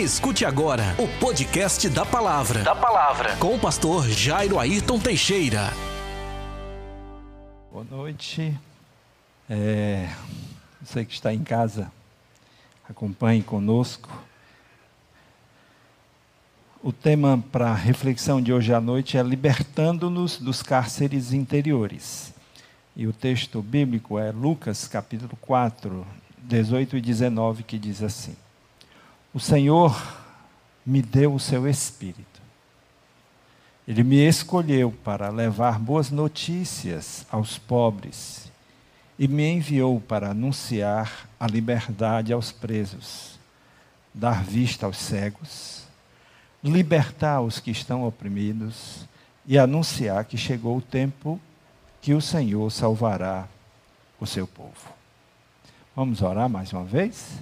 Escute agora o podcast da Palavra. Da Palavra. Com o pastor Jairo Ayrton Teixeira. Boa noite. É, você que está em casa, acompanhe conosco. O tema para a reflexão de hoje à noite é Libertando-nos dos cárceres interiores. E o texto bíblico é Lucas capítulo 4, 18 e 19, que diz assim: O Senhor me deu o seu espírito. Ele me escolheu para levar boas notícias aos pobres e me enviou para anunciar a liberdade aos presos, dar vista aos cegos, libertar os que estão oprimidos e anunciar que chegou o tempo que o Senhor salvará o seu povo. Vamos orar mais uma vez?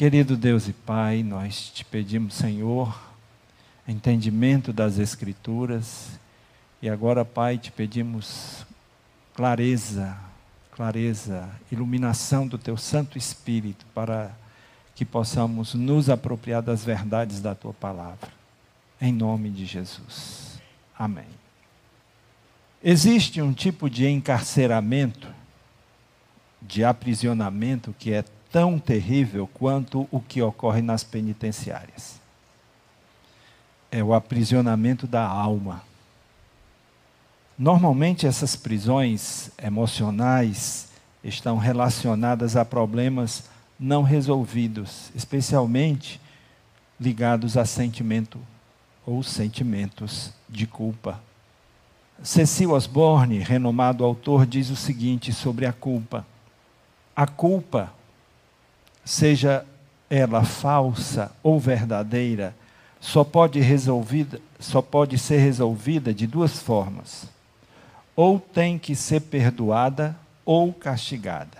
Querido Deus e Pai, nós te pedimos, Senhor, entendimento das Escrituras, e agora, Pai, te pedimos clareza, clareza, iluminação do Teu Santo Espírito para que possamos nos apropriar das verdades da Tua palavra. Em nome de Jesus. Amém. Existe um tipo de encarceramento de aprisionamento que é tão terrível quanto o que ocorre nas penitenciárias. É o aprisionamento da alma. Normalmente, essas prisões emocionais estão relacionadas a problemas não resolvidos, especialmente ligados a sentimento ou sentimentos de culpa. Cecil Osborne, renomado autor, diz o seguinte sobre a culpa: a culpa, seja ela falsa ou verdadeira, só pode, resolvida, só pode ser resolvida de duas formas. Ou tem que ser perdoada ou castigada.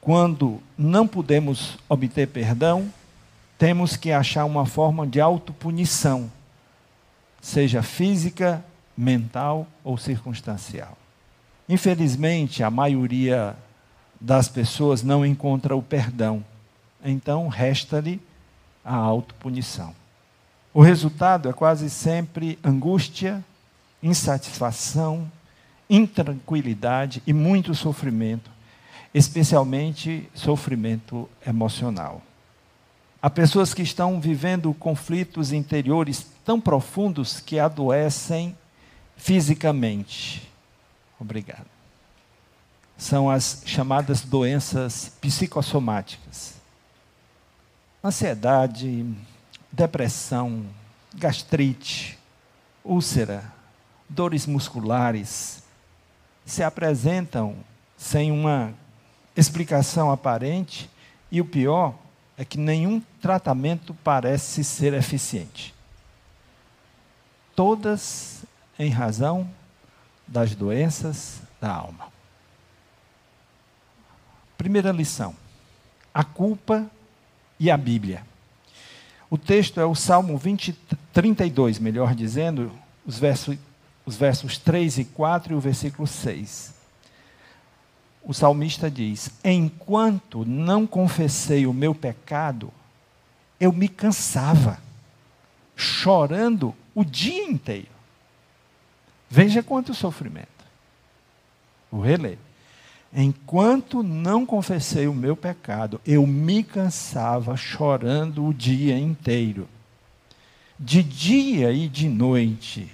Quando não podemos obter perdão, temos que achar uma forma de autopunição, seja física, mental ou circunstancial. Infelizmente, a maioria das pessoas não encontra o perdão. Então, resta-lhe a autopunição. O resultado é quase sempre angústia, insatisfação, intranquilidade e muito sofrimento, especialmente sofrimento emocional. Há pessoas que estão vivendo conflitos interiores tão profundos que adoecem fisicamente. Obrigado são as chamadas doenças psicossomáticas. Ansiedade, depressão, gastrite, úlcera, dores musculares se apresentam sem uma explicação aparente e o pior é que nenhum tratamento parece ser eficiente. Todas em razão das doenças da alma. Primeira lição: a culpa e a Bíblia. O texto é o Salmo 20, 32, melhor dizendo, os versos, os versos 3 e 4 e o versículo 6. O salmista diz: Enquanto não confessei o meu pecado, eu me cansava, chorando o dia inteiro. Veja quanto sofrimento. Vou reler. Enquanto não confessei o meu pecado, eu me cansava chorando o dia inteiro. De dia e de noite,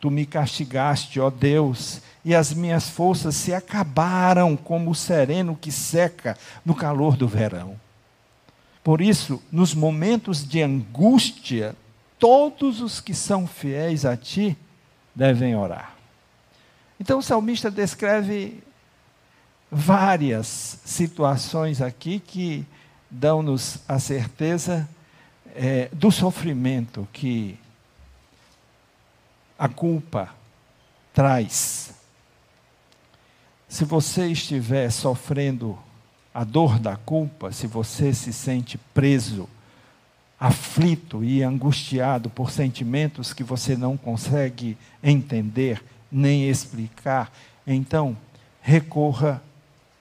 tu me castigaste, ó Deus, e as minhas forças se acabaram como o sereno que seca no calor do verão. Por isso, nos momentos de angústia, todos os que são fiéis a ti devem orar. Então o salmista descreve várias situações aqui que dão-nos a certeza é, do sofrimento que a culpa traz. Se você estiver sofrendo a dor da culpa, se você se sente preso, aflito e angustiado por sentimentos que você não consegue entender nem explicar, então recorra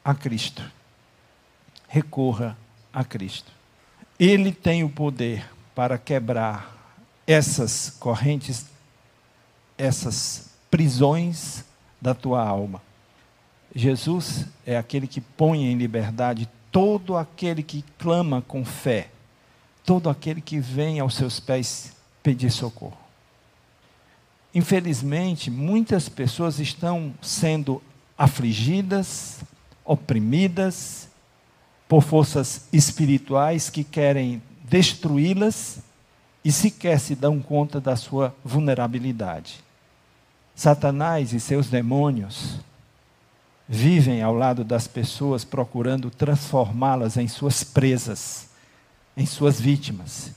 a Cristo. Recorra a Cristo. Ele tem o poder para quebrar essas correntes, essas prisões da tua alma. Jesus é aquele que põe em liberdade todo aquele que clama com fé, todo aquele que vem aos seus pés pedir socorro. Infelizmente, muitas pessoas estão sendo afligidas, oprimidas por forças espirituais que querem destruí-las e sequer se dão conta da sua vulnerabilidade. Satanás e seus demônios vivem ao lado das pessoas procurando transformá-las em suas presas, em suas vítimas.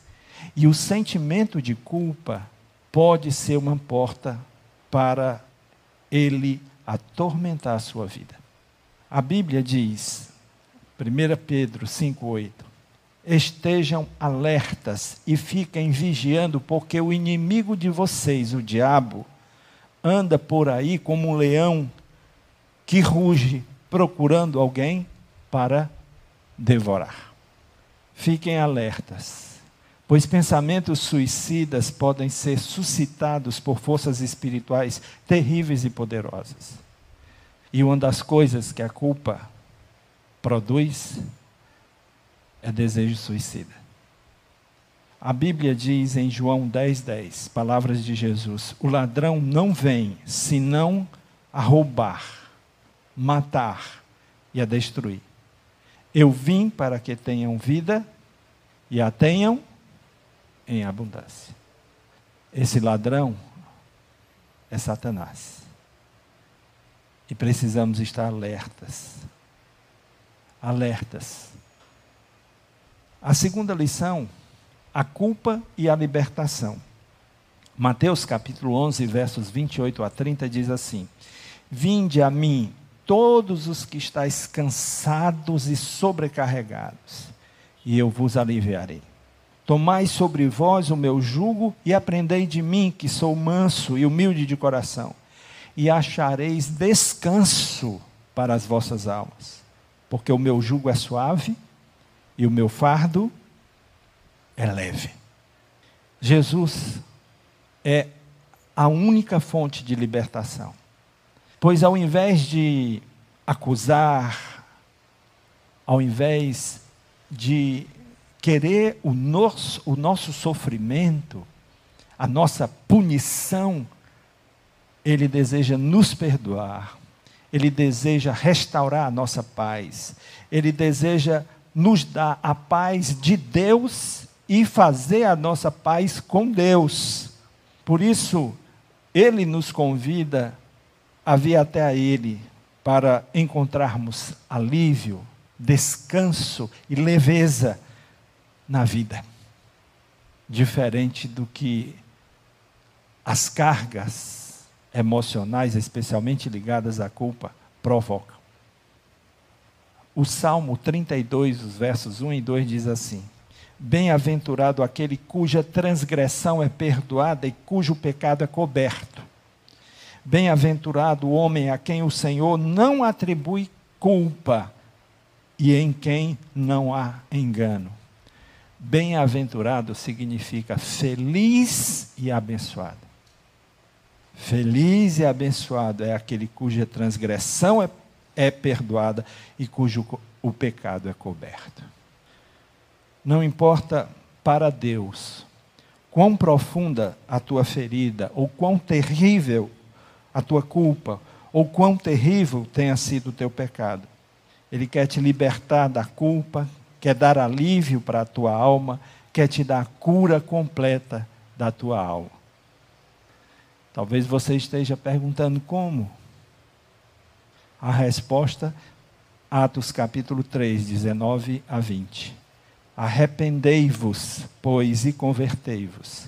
E o sentimento de culpa pode ser uma porta para ele atormentar a sua vida. A Bíblia diz, 1 Pedro 5,8: Estejam alertas e fiquem vigiando, porque o inimigo de vocês, o diabo, anda por aí como um leão que ruge procurando alguém para devorar. Fiquem alertas, pois pensamentos suicidas podem ser suscitados por forças espirituais terríveis e poderosas. E uma das coisas que a culpa produz é desejo suicida. A Bíblia diz em João 10, 10, palavras de Jesus: O ladrão não vem senão a roubar, matar e a destruir. Eu vim para que tenham vida e a tenham em abundância. Esse ladrão é Satanás. E precisamos estar alertas. Alertas. A segunda lição a culpa e a libertação. Mateus capítulo 11, versos 28 a 30 diz assim: Vinde a mim, todos os que estáis cansados e sobrecarregados, e eu vos aliviarei. Tomai sobre vós o meu jugo e aprendei de mim, que sou manso e humilde de coração, e achareis descanso para as vossas almas, porque o meu jugo é suave e o meu fardo é leve. Jesus é a única fonte de libertação. Pois ao invés de acusar, ao invés de querer o nosso, o nosso sofrimento, a nossa punição, Ele deseja nos perdoar, Ele deseja restaurar a nossa paz, Ele deseja nos dar a paz de Deus e fazer a nossa paz com Deus. Por isso, Ele nos convida a vir até a Ele para encontrarmos alívio, descanso e leveza na vida. Diferente do que as cargas emocionais, especialmente ligadas à culpa, provocam. O Salmo 32, os versos 1 e 2 diz assim: Bem-aventurado aquele cuja transgressão é perdoada e cujo pecado é coberto. Bem-aventurado o homem a quem o Senhor não atribui culpa e em quem não há engano. Bem-aventurado significa feliz e abençoado. Feliz e abençoado é aquele cuja transgressão é, é perdoada e cujo o pecado é coberto. Não importa para Deus quão profunda a tua ferida, ou quão terrível a tua culpa, ou quão terrível tenha sido o teu pecado. Ele quer te libertar da culpa, quer dar alívio para a tua alma, quer te dar cura completa da tua alma. Talvez você esteja perguntando como. A resposta, Atos capítulo 3, 19 a 20. Arrependei-vos, pois, e convertei-vos,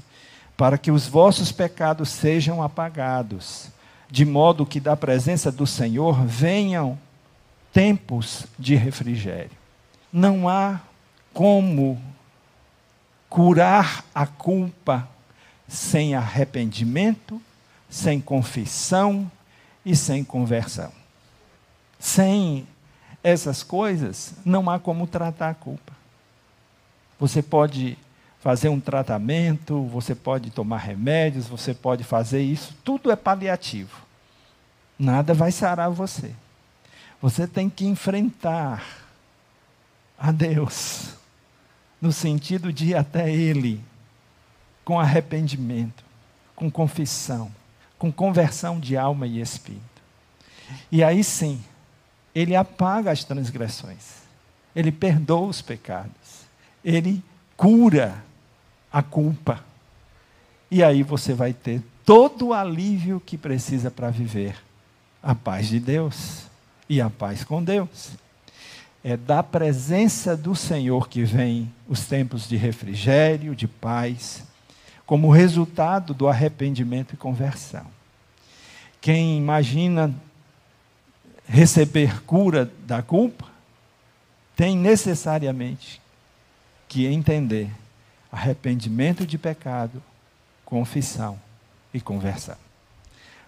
para que os vossos pecados sejam apagados, de modo que da presença do Senhor venham tempos de refrigério. Não há como curar a culpa sem arrependimento, sem confissão e sem conversão. Sem essas coisas, não há como tratar a culpa. Você pode fazer um tratamento, você pode tomar remédios, você pode fazer isso, tudo é paliativo. Nada vai sarar você. Você tem que enfrentar a Deus, no sentido de ir até Ele, com arrependimento, com confissão, com conversão de alma e espírito. E aí sim, Ele apaga as transgressões, Ele perdoa os pecados, Ele cura a culpa. E aí você vai ter todo o alívio que precisa para viver a paz de Deus e a paz com Deus. É da presença do Senhor que vem os tempos de refrigério, de paz, como resultado do arrependimento e conversão. Quem imagina receber cura da culpa, tem necessariamente que entender arrependimento de pecado, confissão e conversão.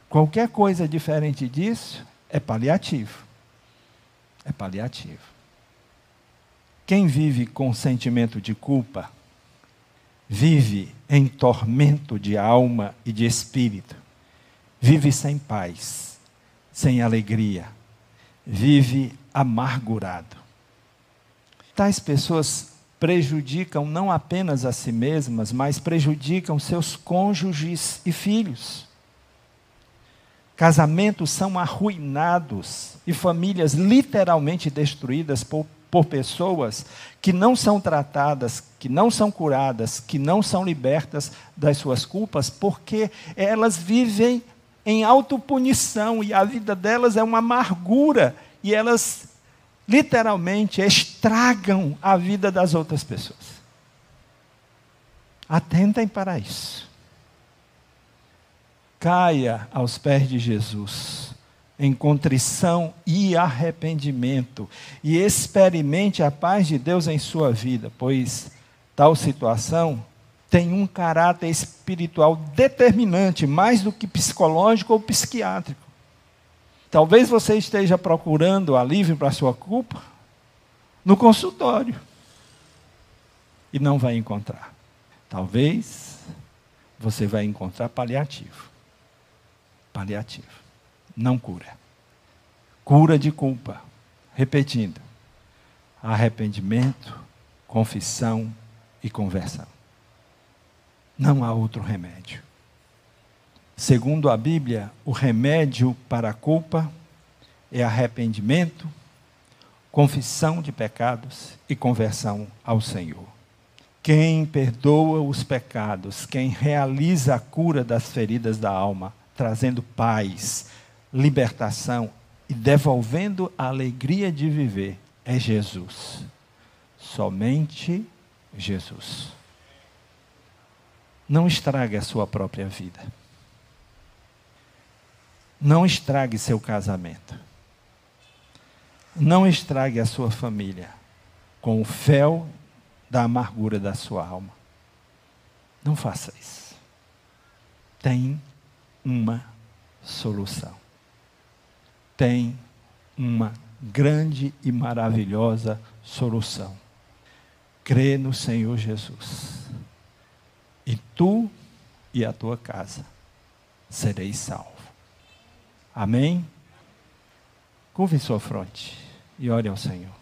Qualquer coisa diferente disso é paliativo é paliativo. Quem vive com sentimento de culpa, vive em tormento de alma e de espírito, vive sem paz, sem alegria, vive amargurado. Tais pessoas prejudicam não apenas a si mesmas, mas prejudicam seus cônjuges e filhos. Casamentos são arruinados e famílias literalmente destruídas por, por pessoas que não são tratadas, que não são curadas, que não são libertas das suas culpas, porque elas vivem em autopunição e a vida delas é uma amargura e elas literalmente estragam a vida das outras pessoas. Atentem para isso caia aos pés de Jesus, em contrição e arrependimento, e experimente a paz de Deus em sua vida, pois tal situação tem um caráter espiritual determinante, mais do que psicológico ou psiquiátrico. Talvez você esteja procurando alívio para sua culpa no consultório e não vai encontrar. Talvez você vai encontrar paliativo paliativo, não cura. Cura de culpa. Repetindo: arrependimento, confissão e conversão. Não há outro remédio. Segundo a Bíblia, o remédio para a culpa é arrependimento, confissão de pecados e conversão ao Senhor. Quem perdoa os pecados, quem realiza a cura das feridas da alma, trazendo paz, libertação e devolvendo a alegria de viver é Jesus. Somente Jesus. Não estrague a sua própria vida. Não estrague seu casamento. Não estrague a sua família com o fel da amargura da sua alma. Não faça isso. Tem uma solução. Tem uma grande e maravilhosa solução. Crê no Senhor Jesus. E tu e a tua casa sereis salvos. Amém? Curve sua fronte e ore ao Senhor.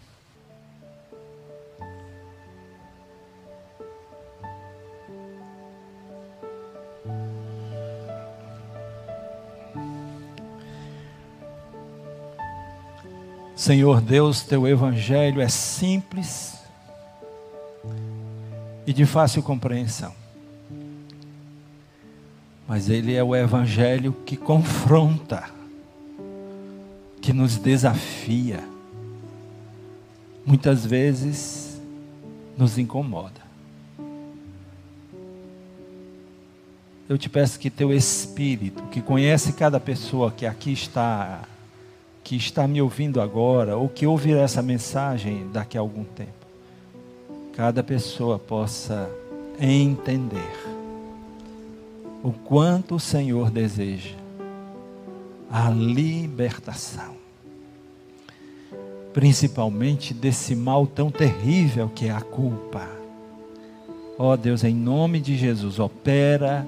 Senhor Deus, teu evangelho é simples e de fácil compreensão. Mas ele é o evangelho que confronta, que nos desafia. Muitas vezes nos incomoda. Eu te peço que teu espírito, que conhece cada pessoa que aqui está que está me ouvindo agora, ou que ouvirá essa mensagem daqui a algum tempo, cada pessoa possa entender o quanto o Senhor deseja a libertação, principalmente desse mal tão terrível que é a culpa, Ó oh, Deus, em nome de Jesus, opera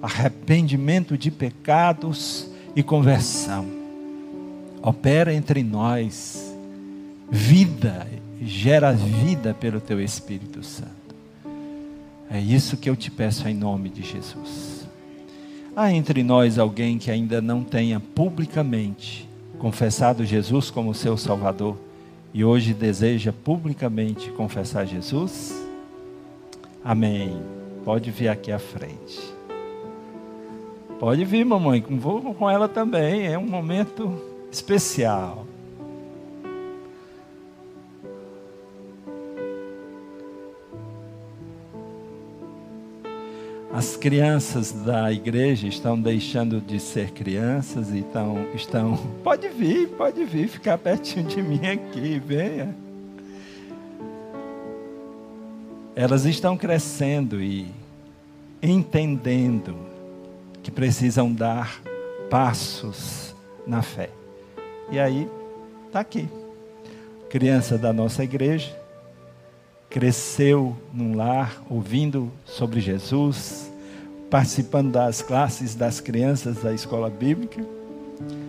arrependimento de pecados e conversão. Opera entre nós vida, gera vida pelo teu Espírito Santo. É isso que eu te peço em nome de Jesus. Há entre nós alguém que ainda não tenha publicamente confessado Jesus como seu Salvador e hoje deseja publicamente confessar Jesus? Amém. Pode vir aqui à frente. Pode vir, mamãe, vou com ela também. É um momento especial. As crianças da igreja estão deixando de ser crianças e estão, estão. Pode vir, pode vir, ficar pertinho de mim aqui, venha. Elas estão crescendo e entendendo que precisam dar passos na fé. E aí, está aqui. Criança da nossa igreja, cresceu num lar ouvindo sobre Jesus, participando das classes das crianças da escola bíblica,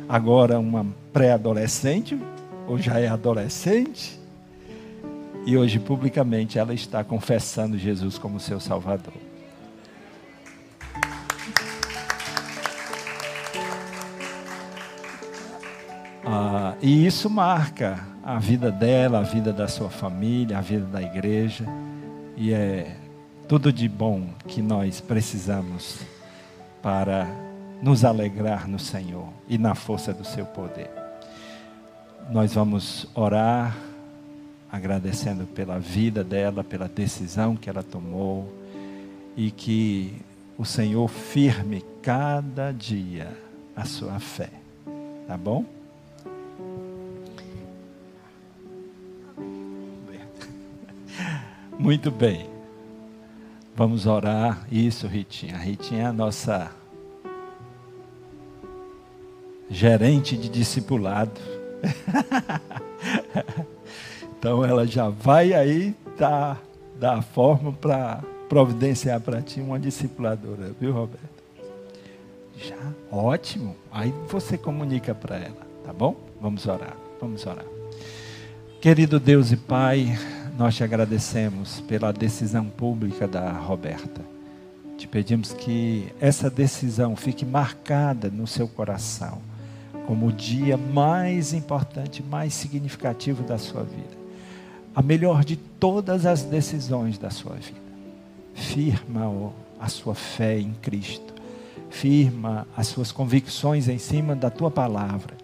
agora uma pré-adolescente, ou já é adolescente, e hoje publicamente ela está confessando Jesus como seu Salvador. E isso marca a vida dela, a vida da sua família, a vida da igreja. E é tudo de bom que nós precisamos para nos alegrar no Senhor e na força do seu poder. Nós vamos orar agradecendo pela vida dela, pela decisão que ela tomou e que o Senhor firme cada dia a sua fé. Tá bom? Muito bem. Vamos orar. Isso, Ritinha. A Ritinha é a nossa gerente de discipulado. então ela já vai aí dar, dar a forma para providenciar para ti uma discipuladora, viu, Roberto? Já, ótimo. Aí você comunica para ela, tá bom? Vamos orar. Vamos orar. Querido Deus e Pai, nós te agradecemos pela decisão pública da Roberta. Te pedimos que essa decisão fique marcada no seu coração como o dia mais importante, mais significativo da sua vida. A melhor de todas as decisões da sua vida. Firma a sua fé em Cristo. Firma as suas convicções em cima da tua palavra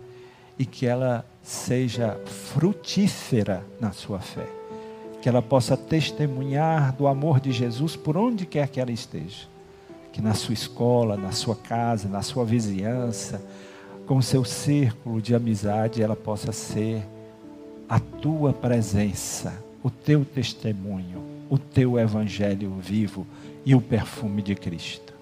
e que ela seja frutífera na sua fé que ela possa testemunhar do amor de Jesus por onde quer que ela esteja. Que na sua escola, na sua casa, na sua vizinhança, com o seu círculo de amizade, ela possa ser a tua presença, o teu testemunho, o teu evangelho vivo e o perfume de Cristo.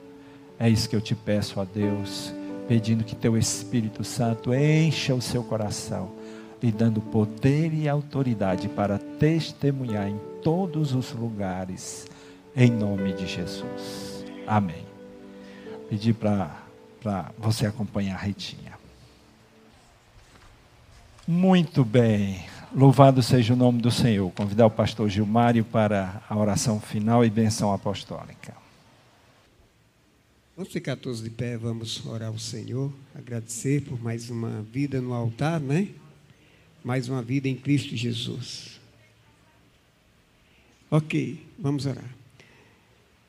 É isso que eu te peço a Deus, pedindo que teu Espírito Santo encha o seu coração lhe dando poder e autoridade para testemunhar em todos os lugares, em nome de Jesus. Amém. Pedir para você acompanhar a Ritinha. Muito bem. Louvado seja o nome do Senhor. Convidar o pastor Gilmário para a oração final e benção apostólica. Vamos ficar todos de pé, vamos orar ao Senhor, agradecer por mais uma vida no altar, né? Mais uma vida em Cristo Jesus. Ok, vamos orar.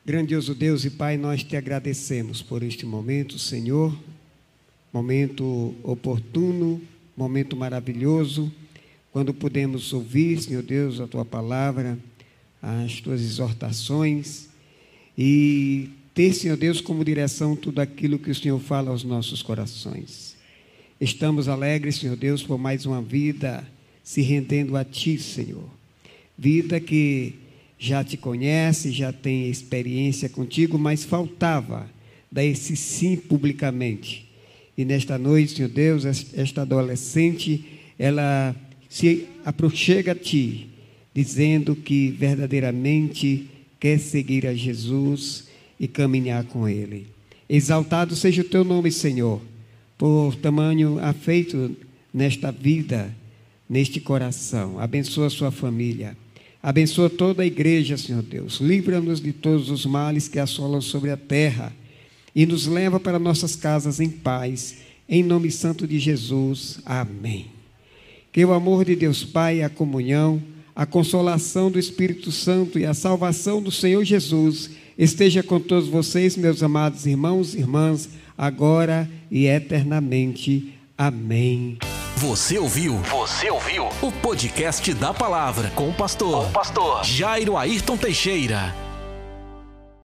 Grandioso Deus e Pai, nós te agradecemos por este momento, Senhor, momento oportuno, momento maravilhoso, quando podemos ouvir, Senhor Deus, a tua palavra, as tuas exortações e ter, Senhor Deus, como direção tudo aquilo que o Senhor fala aos nossos corações. Estamos alegres, Senhor Deus, por mais uma vida se rendendo a Ti, Senhor. Vida que já te conhece, já tem experiência contigo, mas faltava dar esse sim publicamente. E nesta noite, Senhor Deus, esta adolescente, ela se aproxega a Ti, dizendo que verdadeiramente quer seguir a Jesus e caminhar com Ele. Exaltado seja o teu nome, Senhor, por tamanho afeito nesta vida, neste coração. Abençoa sua família. Abençoa toda a igreja, Senhor Deus. Livra-nos de todos os males que assolam sobre a terra e nos leva para nossas casas em paz. Em nome santo de Jesus. Amém. Que o amor de Deus Pai, a comunhão, a consolação do Espírito Santo e a salvação do Senhor Jesus esteja com todos vocês, meus amados irmãos e irmãs, agora e eternamente. Amém. Você ouviu? Você ouviu? O podcast da palavra com o pastor, com o pastor Jairo Ayrton Teixeira.